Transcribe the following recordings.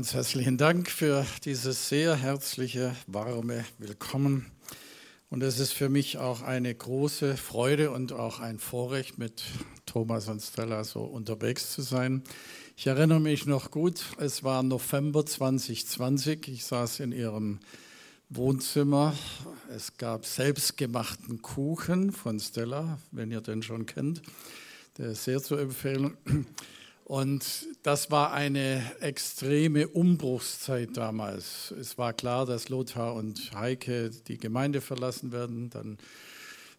Ganz herzlichen Dank für dieses sehr herzliche, warme Willkommen. Und es ist für mich auch eine große Freude und auch ein Vorrecht, mit Thomas und Stella so unterwegs zu sein. Ich erinnere mich noch gut, es war November 2020. Ich saß in ihrem Wohnzimmer. Es gab selbstgemachten Kuchen von Stella, wenn ihr den schon kennt. Der ist sehr zu empfehlen. Und das war eine extreme Umbruchszeit damals. Es war klar, dass Lothar und Heike die Gemeinde verlassen werden. Dann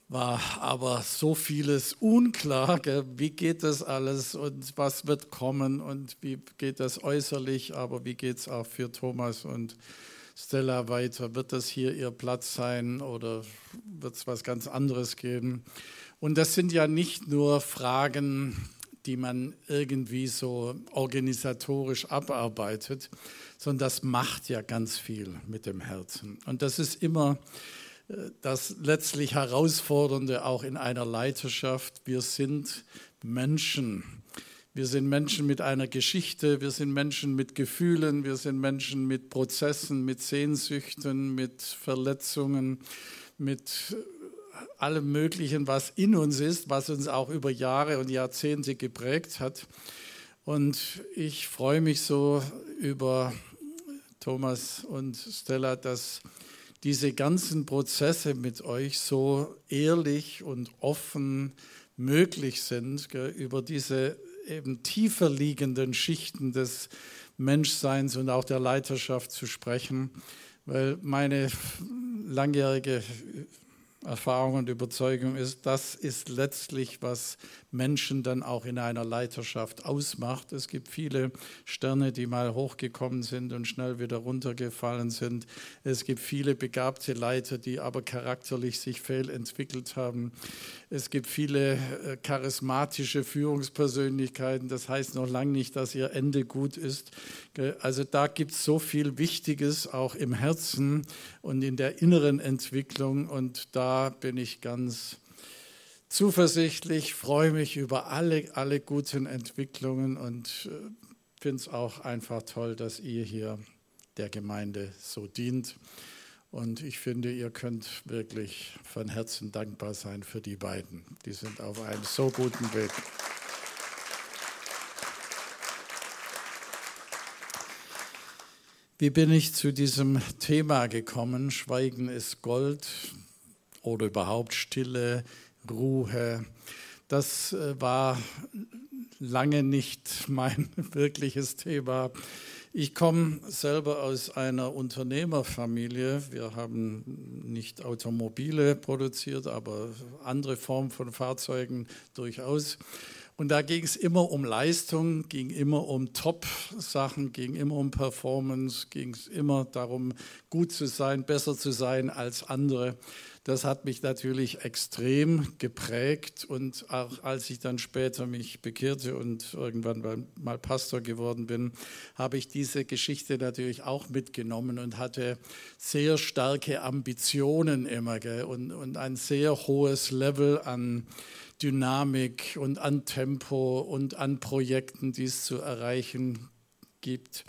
war aber so vieles unklar. Wie geht das alles und was wird kommen und wie geht das äußerlich, aber wie geht es auch für Thomas und Stella weiter? Wird das hier ihr Platz sein oder wird es was ganz anderes geben? Und das sind ja nicht nur Fragen, die man irgendwie so organisatorisch abarbeitet, sondern das macht ja ganz viel mit dem Herzen. Und das ist immer äh, das letztlich Herausfordernde auch in einer Leiterschaft. Wir sind Menschen. Wir sind Menschen mit einer Geschichte, wir sind Menschen mit Gefühlen, wir sind Menschen mit Prozessen, mit Sehnsüchten, mit Verletzungen, mit allem Möglichen, was in uns ist, was uns auch über Jahre und Jahrzehnte geprägt hat. Und ich freue mich so über Thomas und Stella, dass diese ganzen Prozesse mit euch so ehrlich und offen möglich sind, über diese eben tiefer liegenden Schichten des Menschseins und auch der Leiterschaft zu sprechen, weil meine langjährige Erfahrung und Überzeugung ist, das ist letztlich, was Menschen dann auch in einer Leiterschaft ausmacht. Es gibt viele Sterne, die mal hochgekommen sind und schnell wieder runtergefallen sind. Es gibt viele begabte Leiter, die aber charakterlich sich fehlentwickelt haben. Es gibt viele äh, charismatische Führungspersönlichkeiten. Das heißt noch lange nicht, dass ihr Ende gut ist. Also da gibt es so viel Wichtiges auch im Herzen und in der inneren Entwicklung und da bin ich ganz zuversichtlich, freue mich über alle, alle guten Entwicklungen und äh, finde es auch einfach toll, dass ihr hier der Gemeinde so dient. Und ich finde, ihr könnt wirklich von Herzen dankbar sein für die beiden. Die sind auf einem so guten Weg. Wie bin ich zu diesem Thema gekommen? Schweigen ist Gold oder überhaupt Stille, Ruhe. Das äh, war lange nicht mein wirkliches Thema. Ich komme selber aus einer Unternehmerfamilie. Wir haben nicht Automobile produziert, aber andere Formen von Fahrzeugen durchaus. Und da ging es immer um Leistung, ging immer um Top-Sachen, ging immer um Performance, ging es immer darum, gut zu sein, besser zu sein als andere. Das hat mich natürlich extrem geprägt und auch als ich dann später mich bekehrte und irgendwann mal Pastor geworden bin, habe ich diese Geschichte natürlich auch mitgenommen und hatte sehr starke Ambitionen immer gell? Und, und ein sehr hohes Level an Dynamik und an Tempo und an Projekten, die es zu erreichen gibt.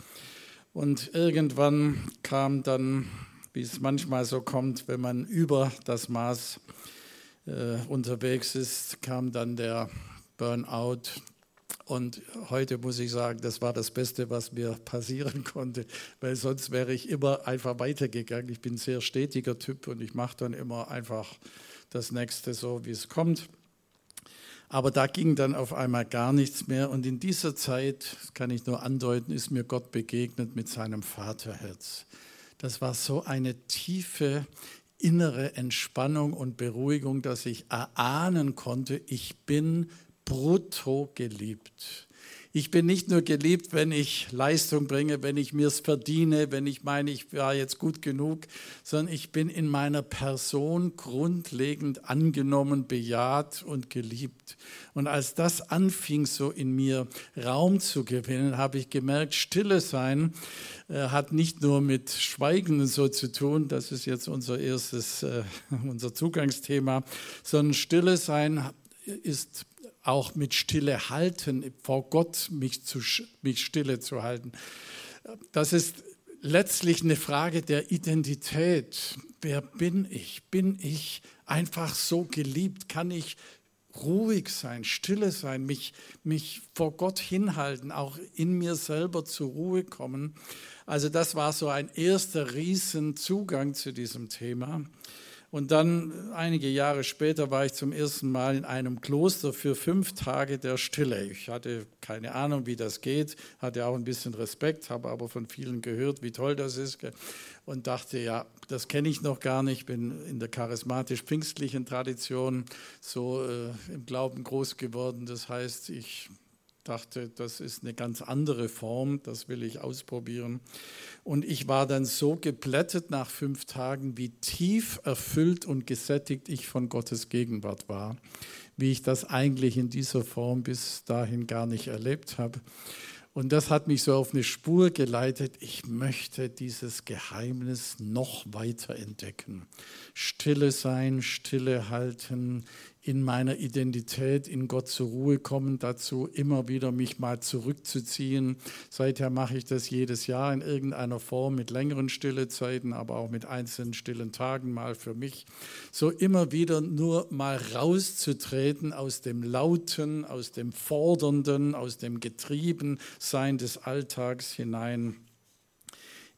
Und irgendwann kam dann wie es manchmal so kommt, wenn man über das Maß äh, unterwegs ist, kam dann der Burnout. Und heute muss ich sagen, das war das Beste, was mir passieren konnte, weil sonst wäre ich immer einfach weitergegangen. Ich bin ein sehr stetiger Typ und ich mache dann immer einfach das Nächste so, wie es kommt. Aber da ging dann auf einmal gar nichts mehr. Und in dieser Zeit, das kann ich nur andeuten, ist mir Gott begegnet mit seinem Vaterherz. Das war so eine tiefe innere Entspannung und Beruhigung, dass ich erahnen konnte, ich bin brutto geliebt. Ich bin nicht nur geliebt, wenn ich Leistung bringe, wenn ich mir es verdiene, wenn ich meine, ich war jetzt gut genug, sondern ich bin in meiner Person grundlegend angenommen, bejaht und geliebt. Und als das anfing, so in mir Raum zu gewinnen, habe ich gemerkt, stille sein äh, hat nicht nur mit Schweigen so zu tun, das ist jetzt unser erstes, äh, unser Zugangsthema, sondern stille sein ist auch mit Stille halten, vor Gott mich, zu, mich stille zu halten. Das ist letztlich eine Frage der Identität. Wer bin ich? Bin ich einfach so geliebt? Kann ich ruhig sein, stille sein, mich, mich vor Gott hinhalten, auch in mir selber zur Ruhe kommen? Also das war so ein erster Riesenzugang zu diesem Thema. Und dann einige Jahre später war ich zum ersten Mal in einem Kloster für fünf Tage der Stille. Ich hatte keine Ahnung, wie das geht, hatte auch ein bisschen Respekt, habe aber von vielen gehört, wie toll das ist und dachte, ja, das kenne ich noch gar nicht, bin in der charismatisch-pfingstlichen Tradition so äh, im Glauben groß geworden. Das heißt, ich dachte, das ist eine ganz andere Form, das will ich ausprobieren. Und ich war dann so geplättet nach fünf Tagen, wie tief erfüllt und gesättigt ich von Gottes Gegenwart war, wie ich das eigentlich in dieser Form bis dahin gar nicht erlebt habe. Und das hat mich so auf eine Spur geleitet. Ich möchte dieses Geheimnis noch weiter entdecken. Stille sein, Stille halten, in meiner Identität in Gott zur Ruhe kommen, dazu immer wieder mich mal zurückzuziehen. Seither mache ich das jedes Jahr in irgendeiner Form mit längeren Stillezeiten, aber auch mit einzelnen stillen Tagen mal für mich. So immer wieder nur mal rauszutreten aus dem Lauten, aus dem Fordernden, aus dem Getriebensein des Alltags hinein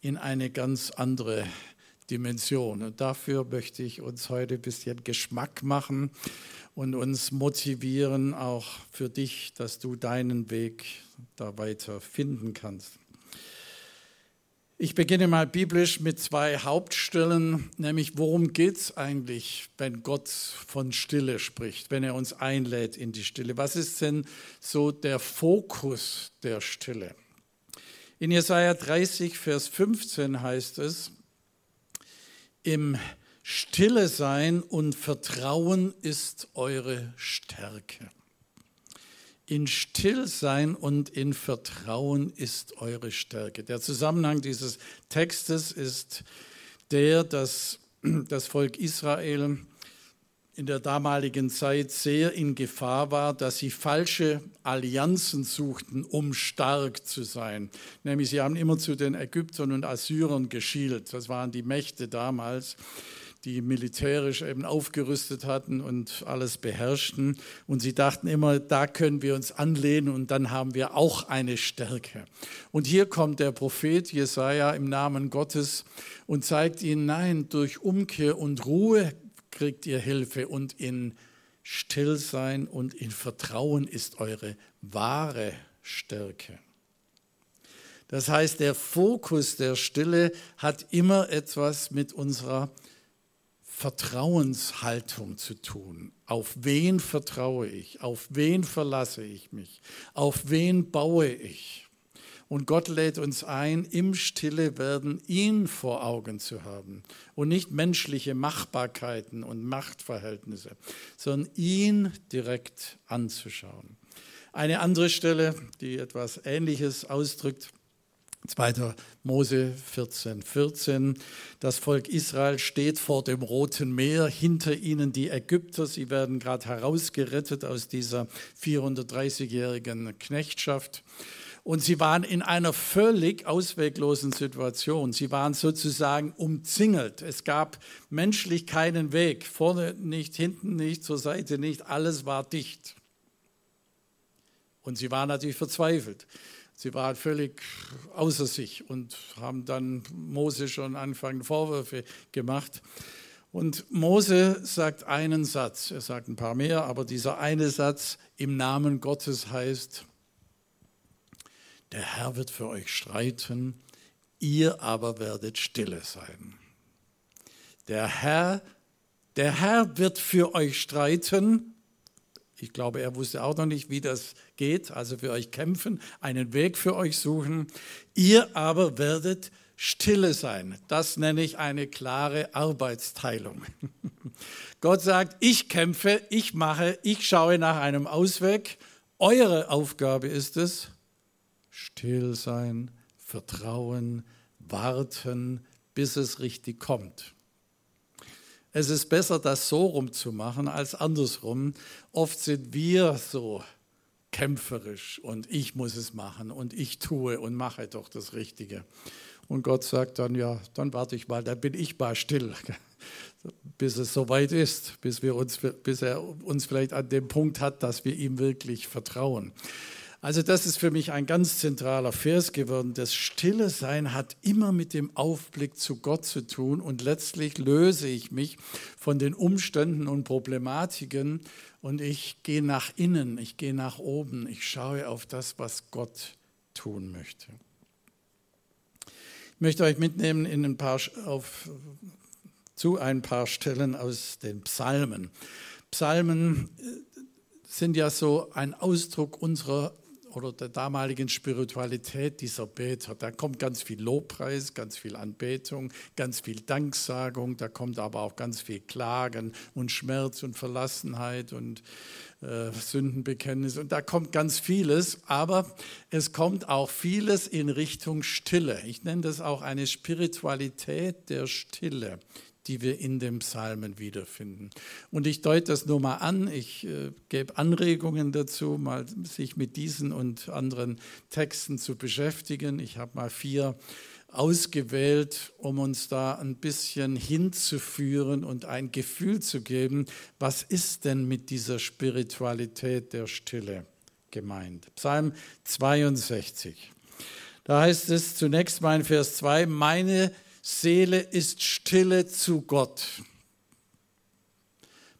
in eine ganz andere Dimension. Und dafür möchte ich uns heute ein bisschen Geschmack machen und uns motivieren, auch für dich, dass du deinen Weg da weiter finden kannst. Ich beginne mal biblisch mit zwei Hauptstellen, nämlich worum geht es eigentlich, wenn Gott von Stille spricht, wenn er uns einlädt in die Stille. Was ist denn so der Fokus der Stille? In Jesaja 30, Vers 15 heißt es, im Stille sein und Vertrauen ist eure Stärke. In Stillsein und in Vertrauen ist eure Stärke. Der Zusammenhang dieses Textes ist der, dass das Volk Israel in der damaligen Zeit sehr in Gefahr war, dass sie falsche Allianzen suchten, um stark zu sein. Nämlich sie haben immer zu den Ägyptern und Assyrern geschielt. Das waren die Mächte damals, die militärisch eben aufgerüstet hatten und alles beherrschten. Und sie dachten immer, da können wir uns anlehnen und dann haben wir auch eine Stärke. Und hier kommt der Prophet Jesaja im Namen Gottes und zeigt ihnen, nein, durch Umkehr und Ruhe kriegt ihr Hilfe und in Stillsein und in Vertrauen ist eure wahre Stärke. Das heißt, der Fokus der Stille hat immer etwas mit unserer Vertrauenshaltung zu tun. Auf wen vertraue ich? Auf wen verlasse ich mich? Auf wen baue ich? Und Gott lädt uns ein, im Stille werden ihn vor Augen zu haben und nicht menschliche Machbarkeiten und Machtverhältnisse, sondern ihn direkt anzuschauen. Eine andere Stelle, die etwas Ähnliches ausdrückt, 2. Mose 14, 14. Das Volk Israel steht vor dem Roten Meer, hinter ihnen die Ägypter. Sie werden gerade herausgerettet aus dieser 430-jährigen Knechtschaft. Und sie waren in einer völlig ausweglosen Situation. Sie waren sozusagen umzingelt. Es gab menschlich keinen Weg. Vorne nicht, hinten nicht, zur Seite nicht. Alles war dicht. Und sie waren natürlich verzweifelt. Sie waren völlig außer sich und haben dann Mose schon anfangen Vorwürfe gemacht. Und Mose sagt einen Satz, er sagt ein paar mehr, aber dieser eine Satz im Namen Gottes heißt, der Herr wird für euch streiten, ihr aber werdet stille sein. Der Herr, der Herr wird für euch streiten, Ich glaube, er wusste auch noch nicht, wie das geht. Also für euch kämpfen, einen Weg für euch suchen. Ihr aber werdet stille sein. Das nenne ich eine klare Arbeitsteilung. Gott sagt, ich kämpfe, ich mache, ich schaue nach einem Ausweg. Eure Aufgabe ist es, still sein, vertrauen, warten, bis es richtig kommt. Es ist besser, das so rum zu machen als andersrum. Oft sind wir so kämpferisch und ich muss es machen und ich tue und mache doch das Richtige. Und Gott sagt dann, ja, dann warte ich mal, dann bin ich mal still, bis es soweit ist, bis, wir uns, bis er uns vielleicht an dem Punkt hat, dass wir ihm wirklich vertrauen. Also das ist für mich ein ganz zentraler Vers geworden. Das Stille Sein hat immer mit dem Aufblick zu Gott zu tun und letztlich löse ich mich von den Umständen und Problematiken und ich gehe nach innen, ich gehe nach oben, ich schaue auf das, was Gott tun möchte. Ich möchte euch mitnehmen in ein paar, auf, zu ein paar Stellen aus den Psalmen. Psalmen äh, sind ja so ein Ausdruck unserer oder der damaligen Spiritualität dieser Beter. Da kommt ganz viel Lobpreis, ganz viel Anbetung, ganz viel Danksagung, da kommt aber auch ganz viel Klagen und Schmerz und Verlassenheit und äh, Sündenbekenntnis und da kommt ganz vieles, aber es kommt auch vieles in Richtung Stille. Ich nenne das auch eine Spiritualität der Stille, die wir in den Psalmen wiederfinden. Und ich deute das nur mal an, ich äh, gebe Anregungen dazu, mal sich mit diesen und anderen Texten zu beschäftigen. Ich habe mal vier ausgewählt, um uns da ein bisschen hinzuführen und ein Gefühl zu geben, was ist denn mit dieser Spiritualität der Stille gemeint. Psalm 62. Da heißt es zunächst mal in Vers 2, meine Seele ist stille zu Gott.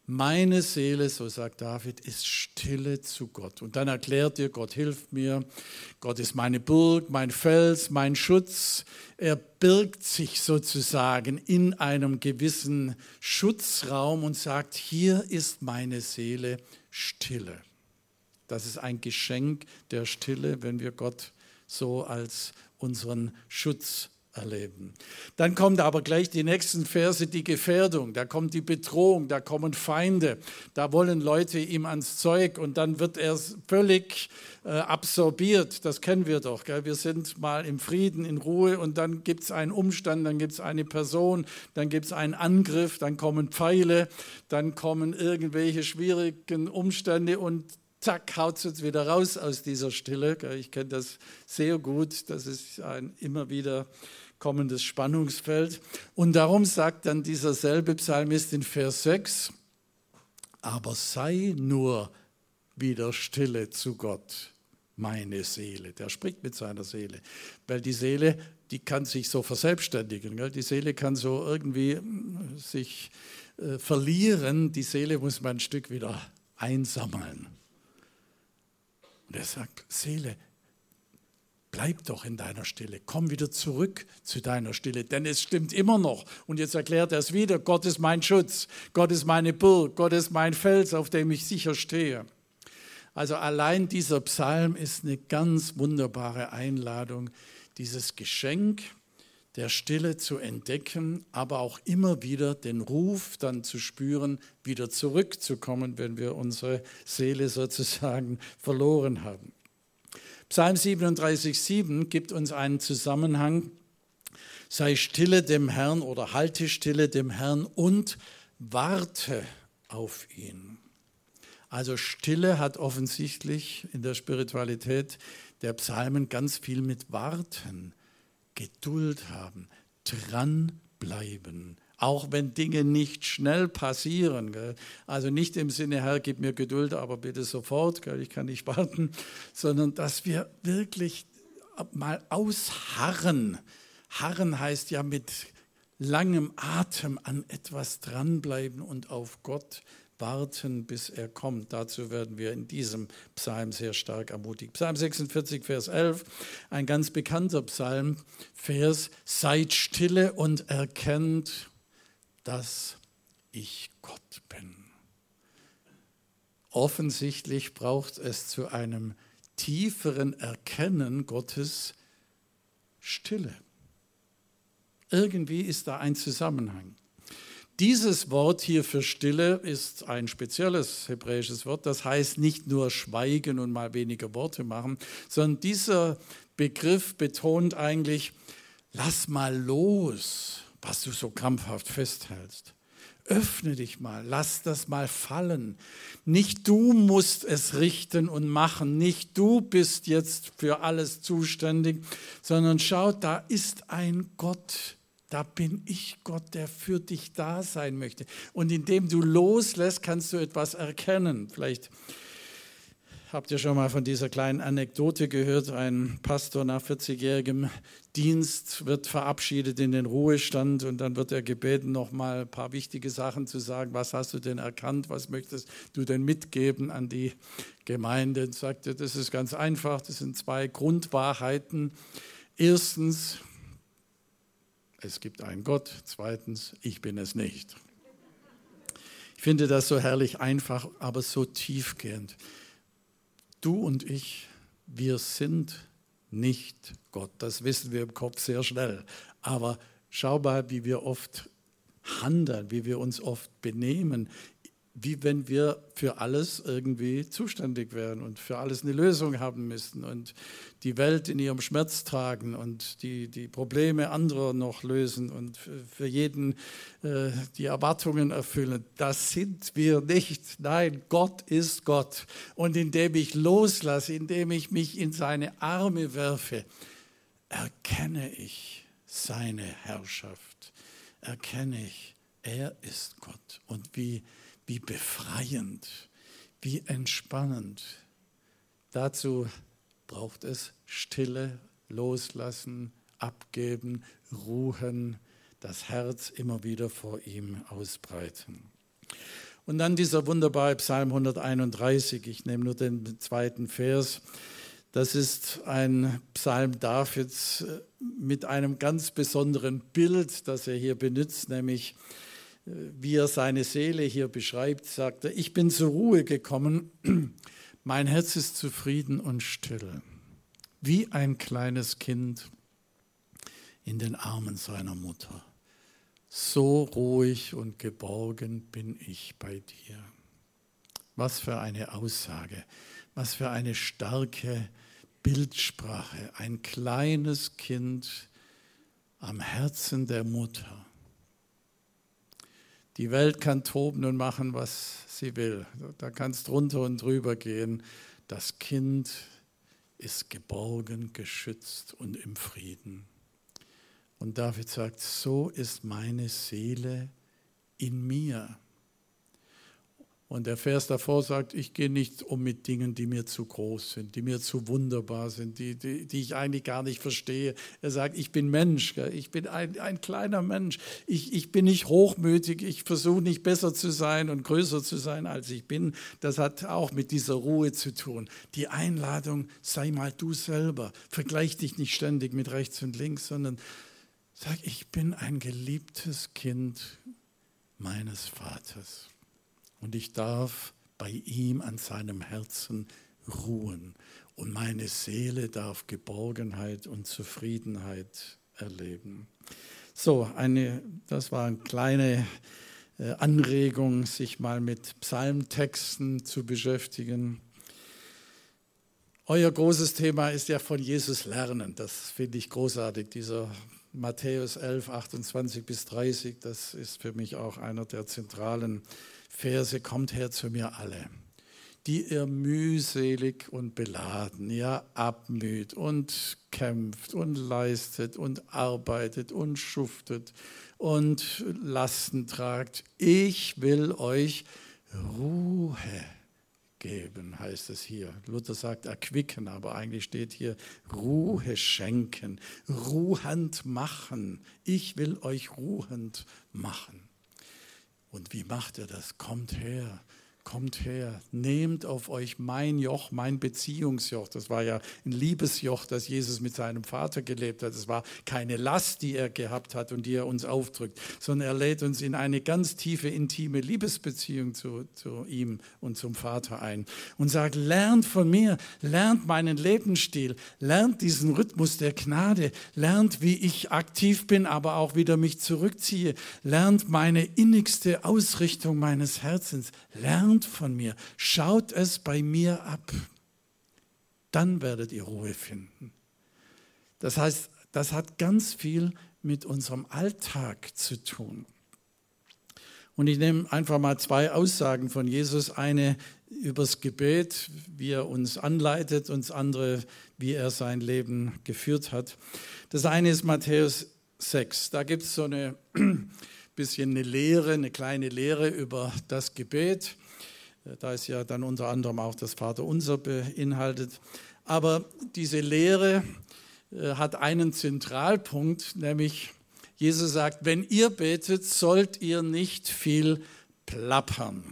Meine Seele, so sagt David, ist stille zu Gott. Und dann erklärt ihr, Gott hilft mir, Gott ist meine Burg, mein Fels, mein Schutz. Er birgt sich sozusagen in einem gewissen Schutzraum und sagt, hier ist meine Seele stille. Das ist ein Geschenk der Stille, wenn wir Gott so als unseren Schutz erleben. Dann kommt aber gleich die nächsten Verse die Gefährdung, da kommt die Bedrohung, da kommen Feinde, da wollen Leute ihm ans Zeug und dann wird er völlig äh, absorbiert. Das kennen wir doch. Gell? Wir sind mal im Frieden, in Ruhe und dann gibt es einen Umstand, dann gibt es eine Person, dann gibt es einen Angriff, dann kommen Pfeile, dann kommen irgendwelche schwierigen Umstände und zack, haut es uns wieder raus aus dieser Stille. Ich kenne das sehr gut. Das ist ein immer wieder kommendes Spannungsfeld. Und darum sagt dann dieser selbe Psalmist in Vers 6, aber sei nur wieder stille zu Gott, meine Seele. Der spricht mit seiner Seele, weil die Seele, die kann sich so verselbstständigen. Gell? Die Seele kann so irgendwie hm, sich äh, verlieren. Die Seele muss man ein Stück wieder einsammeln. Und er sagt, Seele, bleib doch in deiner Stille, komm wieder zurück zu deiner Stille, denn es stimmt immer noch. Und jetzt erklärt er es wieder, Gott ist mein Schutz, Gott ist meine Burg, Gott ist mein Fels, auf dem ich sicher stehe. Also allein dieser Psalm ist eine ganz wunderbare Einladung, dieses Geschenk der Stille zu entdecken, aber auch immer wieder den Ruf dann zu spüren, wieder zurückzukommen, wenn wir unsere Seele sozusagen verloren haben. Psalm 37,7 gibt uns einen Zusammenhang. Sei stille dem Herrn oder halte stille dem Herrn und warte auf ihn. Also Stille hat offensichtlich in der Spiritualität der Psalmen ganz viel mit Warten, Geduld haben, dranbleiben, auch wenn Dinge nicht schnell passieren. Gell? Also nicht im Sinne, Herr, gib mir Geduld, aber bitte sofort, gell? ich kann nicht warten, sondern dass wir wirklich mal ausharren. Harren heißt ja mit langem Atem an etwas dranbleiben und auf Gott warten, bis er kommt. Dazu werden wir in diesem Psalm sehr stark ermutigt. Psalm 46, Vers 11, ein ganz bekannter Psalm, Vers, seid stille und erkennt, dass ich Gott bin. offensichtlich braucht es zu einem tieferen Erkennen Gottes Stille. Irgendwie ist da ein Zusammenhang. Dieses Wort hier für Stille ist ein spezielles hebräisches Wort. Das heißt nicht nur schweigen und mal weniger Worte machen, sondern dieser Begriff betont eigentlich, lass mal los, was du so krampfhaft festhältst. Öffne dich mal, lass das mal fallen. Nicht du musst es richten und machen, nicht du bist jetzt für alles zuständig, sondern schau, da ist ein Gott, da bin ich Gott, der für dich da sein möchte. Und indem du loslässt, kannst du etwas erkennen. Vielleicht habt ihr schon mal von dieser kleinen Anekdote gehört. Ein Pastor nach 40-jährigem Dienst wird verabschiedet in den Ruhestand und dann wird er gebeten, noch mal ein paar wichtige Sachen zu sagen. Was hast du denn erkannt? Was möchtest du denn mitgeben an die Gemeinde? Und sagte, das ist ganz einfach. Das sind zwei Grundwahrheiten. Erstens, es gibt einen Gott. Zweitens, ich bin es nicht. Ich finde das so herrlich einfach, aber so tiefgehend. Du und ich, wir sind nicht Gott. Das wissen wir im Kopf sehr schnell. Aber schau mal, wie wir oft handeln, wie wir uns oft benehmen wie wenn wir für alles irgendwie zuständig wären und für alles eine Lösung haben müssten und die Welt in ihrem Schmerz tragen und die, die Probleme anderer noch lösen und für jeden äh, die Erwartungen erfüllen. Das sind wir nicht. Nein, Gott ist Gott. Und indem ich loslasse, indem ich mich in seine Arme werfe, erkenne ich seine Herrschaft. Erkenne ich, er ist Gott. Und wie wie befreiend, wie entspannend. Dazu braucht es Stille, Loslassen, Abgeben, Ruhen, das Herz immer wieder vor ihm ausbreiten. Und dann dieser wunderbare Psalm 131, ich nehme nur den zweiten Vers. Das ist ein Psalm Davids mit einem ganz besonderen Bild, das er hier benutzt, nämlich wie er seine Seele hier beschreibt, sagt er, ich bin zur Ruhe gekommen, mein Herz ist zufrieden und still, wie ein kleines Kind in den Armen seiner Mutter. So ruhig und geborgen bin ich bei dir. Was für eine Aussage, was für eine starke Bildsprache. Ein kleines Kind am Herzen der Mutter die Welt kann toben und machen, was sie will. Da kann es drunter und drüber gehen. Das Kind ist geborgen, geschützt und im Frieden. Und David sagt, so ist meine Seele in mir. Und der Vers davor sagt, ich gehe nicht um mit Dingen, die mir zu groß sind, die mir zu wunderbar sind, die, die, die ich eigentlich gar nicht verstehe. Er sagt, ich bin Mensch, ich bin ein, ein kleiner Mensch. Ich, ich bin nicht hochmütig, ich versuche nicht besser zu sein und größer zu sein, als ich bin. Das hat auch mit dieser Ruhe zu tun. Die Einladung, sei mal du selber. Vergleich dich nicht ständig mit rechts und links, sondern sag, ich bin ein geliebtes Kind meines Vaters und ich darf bei ihm an seinem Herzen ruhen und meine Seele darf Geborgenheit und Zufriedenheit erleben. So, eine, das war eine kleine äh, Anregung, sich mal mit Psalmtexten zu beschäftigen. Euer großes Thema ist ja von Jesus lernen. Das finde ich großartig. Dieser Matthäus 11, 28 bis 30, das ist für mich auch einer der zentralen Verse, kommt her zu mir alle, die ihr mühselig und beladen, ihr abmüht und kämpft und leistet und arbeitet und schuftet und Lasten tragt. Ich will euch Ruhe geben, heißt es hier. Luther sagt erquicken, aber eigentlich steht hier Ruhe schenken, ruhend machen. Ich will euch ruhend machen. Und wie macht er das? Kommt her, kommt her, nehmt auf euch mein Joch, mein Beziehungsjoch. Das war ja ein Liebesjoch, das Jesus mit seinem Vater gelebt hat. Es war keine Last, die er gehabt hat und die er uns aufdrückt, sondern er lädt uns in eine ganz tiefe, intime Liebesbeziehung zu, zu ihm und zum Vater ein und sagt, lernt von mir, lernt meinen Lebensstil, lernt diesen Rhythmus der Gnade, lernt, wie ich aktiv bin, aber auch wieder mich zurückziehe, lernt meine innigste Ausrichtung meines Herzens, lernt von mir, schaut es bei mir ab. Dann werdet ihr Ruhe finden. Das heißt, das hat ganz viel mit unserem Alltag zu tun. Und ich nehme einfach mal zwei Aussagen von Jesus. Eine übers Gebet, wie er uns anleitet, und das andere, wie er sein Leben geführt hat. Das eine ist Matthäus 6. Da gibt es so eine bisschen eine Lehre, eine kleine Lehre über das Gebet. Da ist ja dann unter anderem auch das Vaterunser beinhaltet. Aber diese Lehre äh, hat einen Zentralpunkt, nämlich Jesus sagt, wenn ihr betet, sollt ihr nicht viel plappern.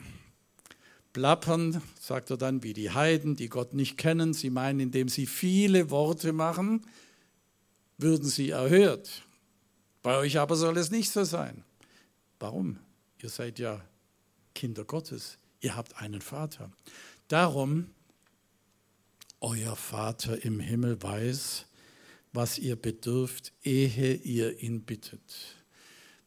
Plappern, sagt er dann, wie die Heiden, die Gott nicht kennen. Sie meinen, indem sie viele Worte machen, würden sie erhört. Bei euch aber soll es nicht so sein. Warum? Ihr seid ja Kinder Gottes. Ihr habt einen Vater. Darum, euer Vater im Himmel weiß, was ihr bedürft, ehe ihr ihn bittet.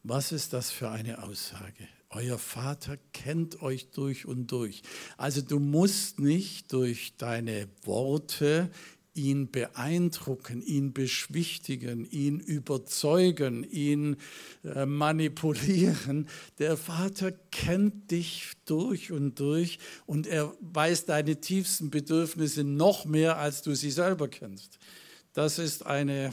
Was ist das für eine Aussage? Euer Vater kennt euch durch und durch. Also du musst nicht durch deine Worte ihn beeindrucken, ihn beschwichtigen, ihn überzeugen, ihn äh, manipulieren. Der Vater kennt dich durch und durch und er weiß deine tiefsten Bedürfnisse noch mehr, als du sie selber kennst. Das ist eine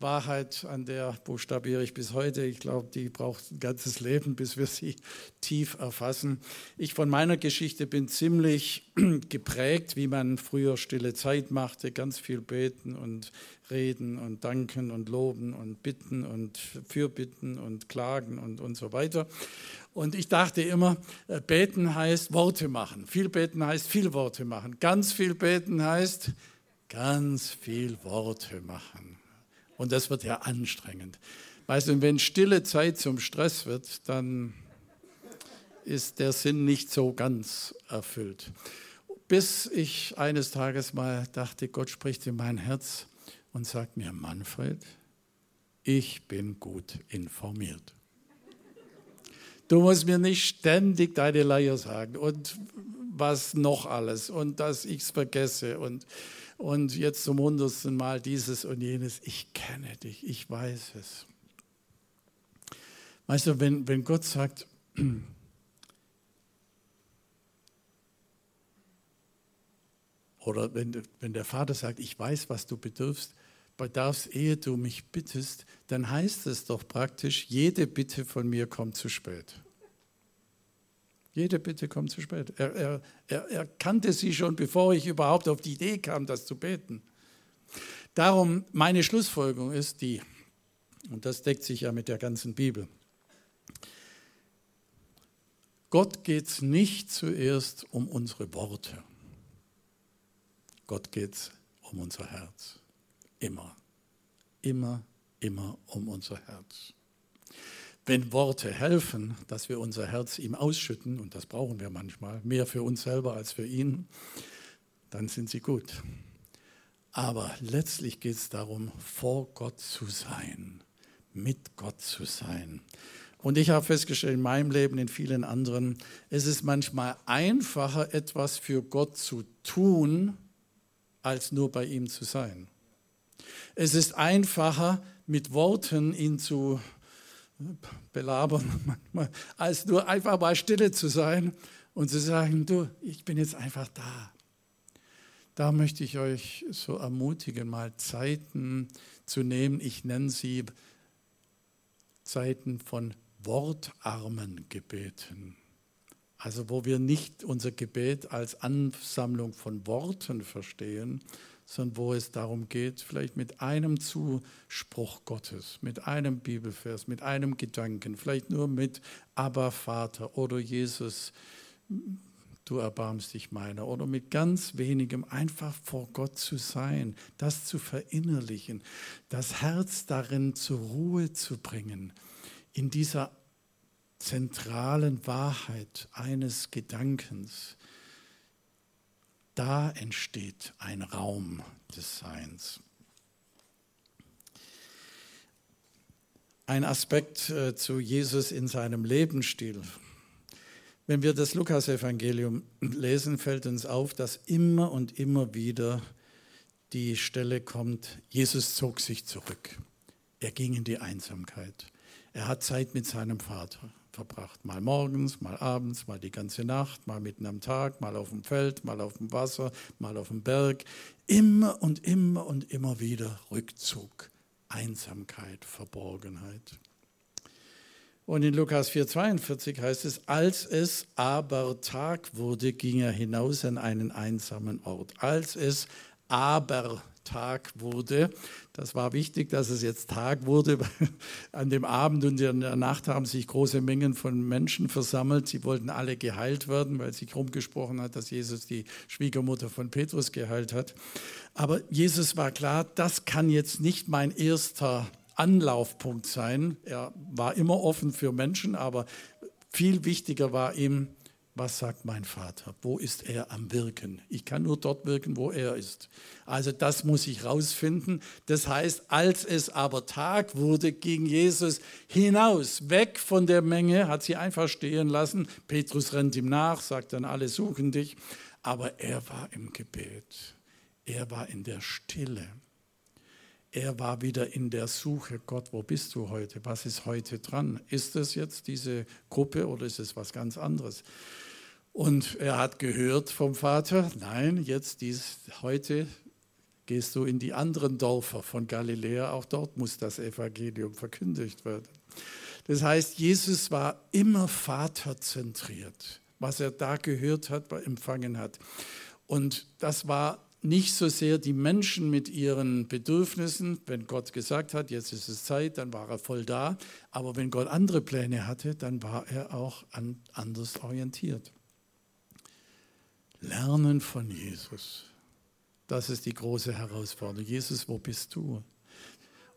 Wahrheit, an der buchstabiere ich bis heute. Ich glaube, die braucht ein ganzes Leben, bis wir sie tief erfassen. Ich von meiner Geschichte bin ziemlich geprägt, wie man früher stille Zeit machte, ganz viel beten und reden und danken und loben und bitten und fürbitten und klagen und, und so weiter. Und ich dachte immer, äh, beten heißt Worte machen. Viel beten heißt viel Worte machen. Ganz viel beten heißt ganz viel Worte machen. Und das wird ja anstrengend. Weißt du, wenn stille Zeit zum Stress wird, dann ist der Sinn nicht so ganz erfüllt. Bis ich eines Tages mal dachte, Gott spricht in mein Herz und sagt mir, Manfred, ich bin gut informiert. Du musst mir nicht ständig deine Leier sagen und was noch alles und dass ich es vergesse und und jetzt zum hundertsten Mal dieses und jenes. Ich kenne dich, ich weiß es. Weißt du, wenn, wenn Gott sagt, oder wenn, wenn der Vater sagt, ich weiß, was du bedürfst, bedarfst, ehe du mich bittest, dann heißt es doch praktisch, jede Bitte von mir kommt zu spät. Jede Bitte kommt zu spät. Er, er, er, er kannte sie schon, bevor ich überhaupt auf die Idee kam, das zu beten. Darum, meine Schlussfolgerung ist die, und das deckt sich ja mit der ganzen Bibel. Gott geht es nicht zuerst um unsere Worte. Gott geht es um unser Herz. Immer, immer, immer um unser Herz. Wenn Worte helfen, dass wir unser Herz ihm ausschütten, und das brauchen wir manchmal, mehr für uns selber als für ihn, dann sind sie gut. Aber letztlich geht es darum, vor Gott zu sein, mit Gott zu sein. Und ich habe festgestellt in meinem Leben, in vielen anderen, es ist manchmal einfacher, etwas für Gott zu tun, als nur bei ihm zu sein. Es ist einfacher, mit Worten ihn zu belabern manchmal, als nur einfach mal stille zu sein und zu sagen, du, ich bin jetzt einfach da. Da möchte ich euch so ermutigen, mal Zeiten zu nehmen. Ich nenne sie Zeiten von wortarmen Gebeten. Also wo wir nicht unser Gebet als Ansammlung von Worten verstehen, sondern wo es darum geht, vielleicht mit einem Zuspruch Gottes, mit einem Bibelvers, mit einem Gedanken, vielleicht nur mit Abba Vater oder Jesus, du erbarmst dich meiner. Oder mit ganz wenigem einfach vor Gott zu sein, das zu verinnerlichen, das Herz darin zur Ruhe zu bringen, in dieser zentralen Wahrheit eines Gedankens. Da entsteht ein Raum des Seins. Ein Aspekt äh, zu Jesus in seinem Lebensstil wenn wir das Lukasevangelium lesen, fällt uns auf, dass immer und immer wieder die Stelle kommt, Jesus zog sich zurück. Er ging in die Einsamkeit. Er hat Zeit mit seinem Vater verbracht. Mal morgens, mal abends, mal die ganze Nacht, mal mitten am Tag, mal auf dem Feld, mal auf dem Wasser, mal auf dem Berg. Immer und immer und immer wieder Rückzug, Einsamkeit, Verborgenheit. Und in Lukas 4,42 heißt es, als es aber Tag wurde, ging er hinaus an einen einsamen Ort. Als es aber Tag wurde, das war wichtig, dass es jetzt Tag wurde. An dem Abend und in der Nacht haben sich große Mengen von Menschen versammelt. Sie wollten alle geheilt werden, weil sich rumgesprochen hat, dass Jesus die Schwiegermutter von Petrus geheilt hat. Aber Jesus war klar, das kann jetzt nicht mein erster Anlaufpunkt sein. Er war immer offen für Menschen, aber viel wichtiger war ihm, was sagt mein Vater? Wo ist er am Wirken? Ich kann nur dort wirken, wo er ist. Also das muss ich rausfinden. Das heißt, als es aber Tag wurde, ging Jesus hinaus, weg von der Menge, hat sie einfach stehen lassen. Petrus rennt ihm nach, sagt dann, alle suchen dich. Aber er war im Gebet. Er war in der Stille. Er war wieder in der Suche, Gott, wo bist du heute? Was ist heute dran? Ist es jetzt diese Gruppe oder ist es was ganz anderes? Und er hat gehört vom Vater, nein, jetzt dies, heute gehst du in die anderen Dörfer von Galiläa, auch dort muss das Evangelium verkündigt werden. Das heißt, Jesus war immer vaterzentriert, was er da gehört hat, empfangen hat. Und das war nicht so sehr die Menschen mit ihren Bedürfnissen. Wenn Gott gesagt hat, jetzt ist es Zeit, dann war er voll da. Aber wenn Gott andere Pläne hatte, dann war er auch anders orientiert. Lernen von Jesus. Das ist die große Herausforderung. Jesus, wo bist du?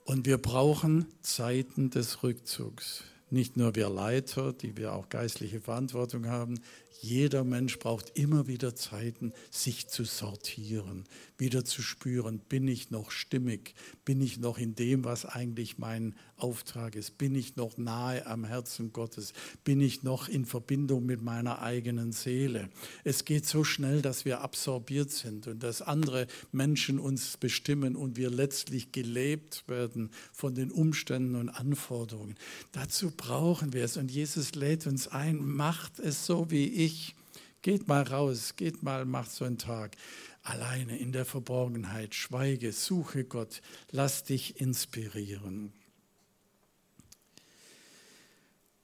Und wir brauchen Zeiten des Rückzugs. Nicht nur wir Leiter, die wir auch geistliche Verantwortung haben, jeder Mensch braucht immer wieder Zeiten, sich zu sortieren, wieder zu spüren, bin ich noch stimmig, bin ich noch in dem, was eigentlich mein Auftrag ist, bin ich noch nahe am Herzen Gottes, bin ich noch in Verbindung mit meiner eigenen Seele. Es geht so schnell, dass wir absorbiert sind und dass andere Menschen uns bestimmen und wir letztlich gelebt werden von den Umständen und Anforderungen. Dazu brauchen wir es und Jesus lädt uns ein, macht es so wie ich Geht mal raus, geht mal, macht so einen Tag. Alleine in der Verborgenheit, schweige, suche Gott, lass dich inspirieren.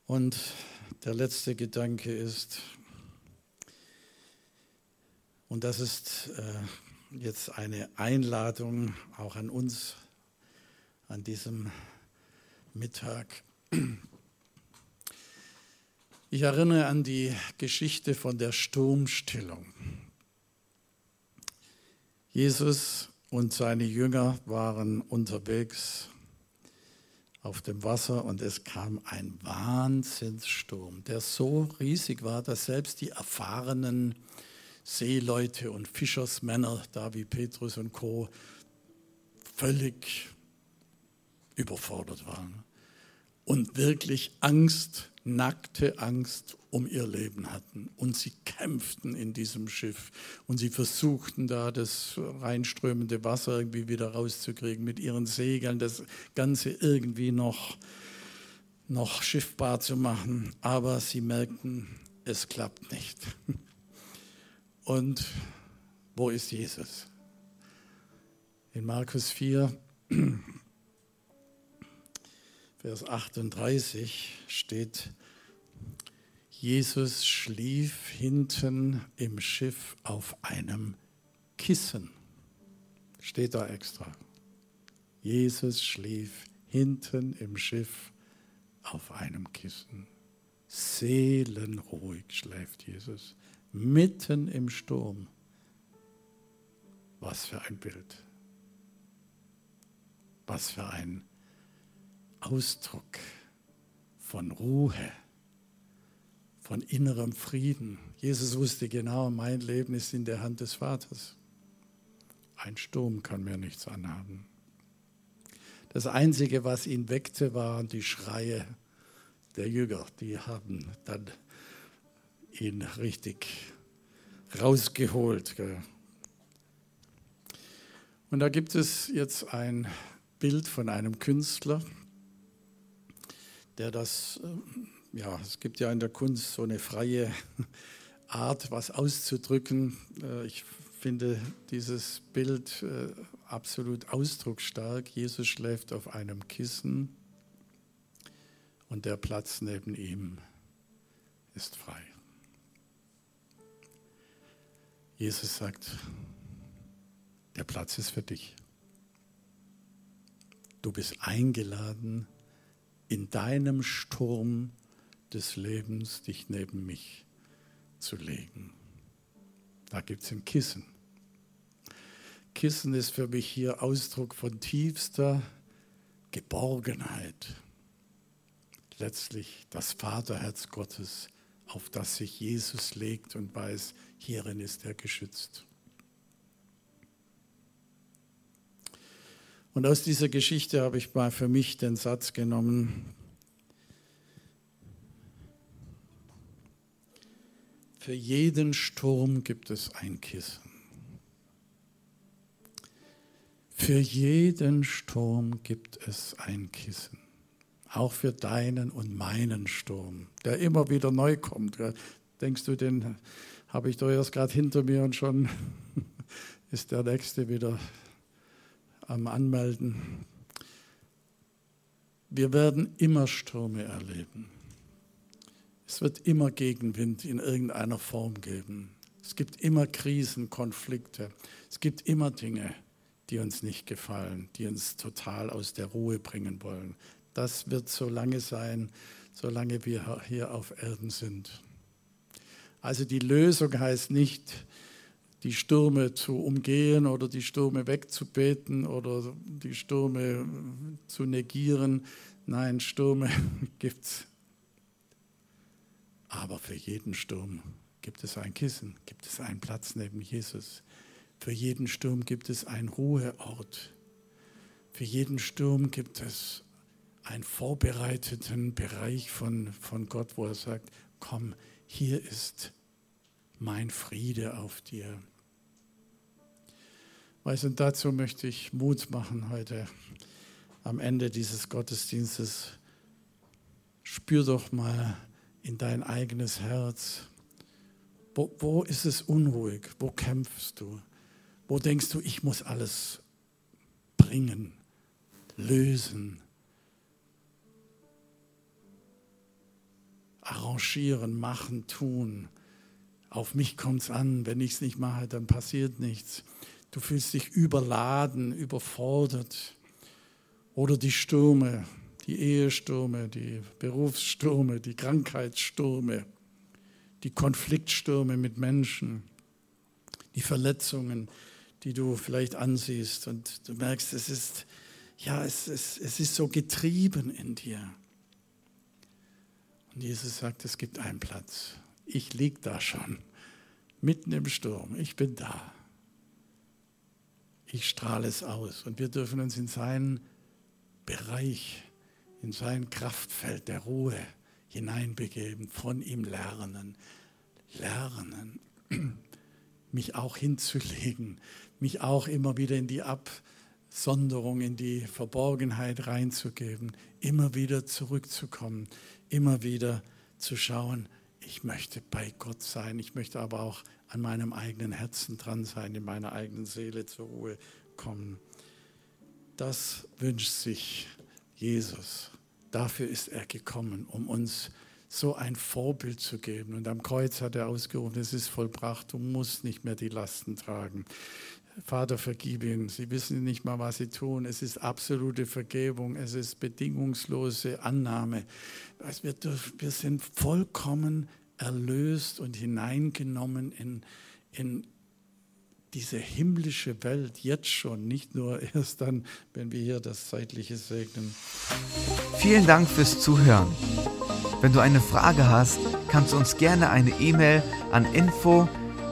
Und der letzte Gedanke ist, und das ist äh, jetzt eine Einladung auch an uns an diesem Mittag. Ich erinnere an die Geschichte von der Sturmstillung. Jesus und seine Jünger waren unterwegs auf dem Wasser und es kam ein Wahnsinnssturm, der so riesig war, dass selbst die erfahrenen Seeleute und Fischersmänner, da wie Petrus und Co., völlig überfordert waren und wirklich Angst nackte Angst um ihr Leben hatten. Und sie kämpften in diesem Schiff und sie versuchten da das reinströmende Wasser irgendwie wieder rauszukriegen mit ihren Segeln, das Ganze irgendwie noch, noch schiffbar zu machen. Aber sie merkten, es klappt nicht. Und wo ist Jesus? In Markus 4 Vers 38 steht, Jesus schlief hinten im Schiff auf einem Kissen. Steht da extra. Jesus schlief hinten im Schiff auf einem Kissen. Seelenruhig schläft Jesus. mitten im Sturm. Was für ein Bild. Was für ein Ausdruck von Ruhe, von innerem Frieden. Jesus wusste genau, mein Leben ist in der Hand des Vaters. Ein Sturm kann mir nichts anhaben. Das Einzige, was ihn weckte, waren die Schreie der Jünger. Die haben dann ihn richtig rausgeholt. Und da gibt es jetzt ein Bild von einem Künstler, der das, äh, ja, es gibt ja in der Kunst so eine freie Art, was auszudrücken. Äh, ich finde dieses Bild äh, absolut ausdrucksstark. Jesus schläft auf einem Kissen und der Platz neben ihm ist frei. Jesus sagt, der Platz ist für dich. Du bist eingeladen, in deinem Sturm des Lebens dich neben mich zu legen. Da gibt es ein Kissen. Kissen ist für mich hier Ausdruck von tiefster Geborgenheit. Letztlich das Vaterherz Gottes, auf das sich Jesus legt und weiß, hierin ist er geschützt. Und aus dieser Geschichte habe ich mal für mich den Satz genommen, für jeden Sturm gibt es ein Kissen. Für jeden Sturm gibt es ein Kissen. Auch für deinen und meinen Sturm, der immer wieder neu kommt. Denkst du, den habe ich doch erst gerade hinter mir und schon ist der nächste wieder Anmelden. Wir werden immer Stürme erleben. Es wird immer Gegenwind in irgendeiner Form geben. Es gibt immer Krisen, Konflikte. Es gibt immer Dinge, die uns nicht gefallen, die uns total aus der Ruhe bringen wollen. Das wird so lange sein, solange wir hier auf Erden sind. Also die Lösung heißt nicht, die Stürme zu umgehen oder die Stürme wegzubeten oder die Stürme zu negieren. Nein, Stürme gibt es. Aber für jeden Sturm gibt es ein Kissen, gibt es einen Platz neben Jesus. Für jeden Sturm gibt es einen Ruheort. Für jeden Sturm gibt es einen vorbereiteten Bereich von, von Gott, wo er sagt, komm, hier ist mein Friede auf dir. Weißt du, dazu möchte ich Mut machen heute am Ende dieses Gottesdienstes. Spür doch mal in dein eigenes Herz. Wo, wo ist es unruhig? Wo kämpfst du? Wo denkst du, ich muss alles bringen, lösen, arrangieren, machen, tun? Auf mich kommt es an, wenn ich es nicht mache, dann passiert nichts. Du fühlst dich überladen, überfordert. Oder die Stürme, die Ehestürme, die Berufsstürme, die Krankheitsstürme, die Konfliktstürme mit Menschen, die Verletzungen, die du vielleicht ansiehst und du merkst, es ist, ja, es, es, es ist so getrieben in dir. Und Jesus sagt, es gibt einen Platz ich liege da schon, mitten im Sturm, ich bin da. Ich strahle es aus. Und wir dürfen uns in seinen Bereich, in sein Kraftfeld der Ruhe hineinbegeben, von ihm lernen, lernen, mich auch hinzulegen, mich auch immer wieder in die Absonderung, in die Verborgenheit reinzugeben, immer wieder zurückzukommen, immer wieder zu schauen, ich möchte bei Gott sein, ich möchte aber auch an meinem eigenen Herzen dran sein, in meiner eigenen Seele zur Ruhe kommen. Das wünscht sich Jesus. Dafür ist er gekommen, um uns so ein Vorbild zu geben. Und am Kreuz hat er ausgerufen, es ist vollbracht, du musst nicht mehr die Lasten tragen. Vater, vergib ihnen. Sie wissen nicht mal, was sie tun. Es ist absolute Vergebung. Es ist bedingungslose Annahme. Wir, wir sind vollkommen erlöst und hineingenommen in, in diese himmlische Welt jetzt schon, nicht nur erst dann, wenn wir hier das Zeitliche segnen. Vielen Dank fürs Zuhören. Wenn du eine Frage hast, kannst du uns gerne eine E-Mail an info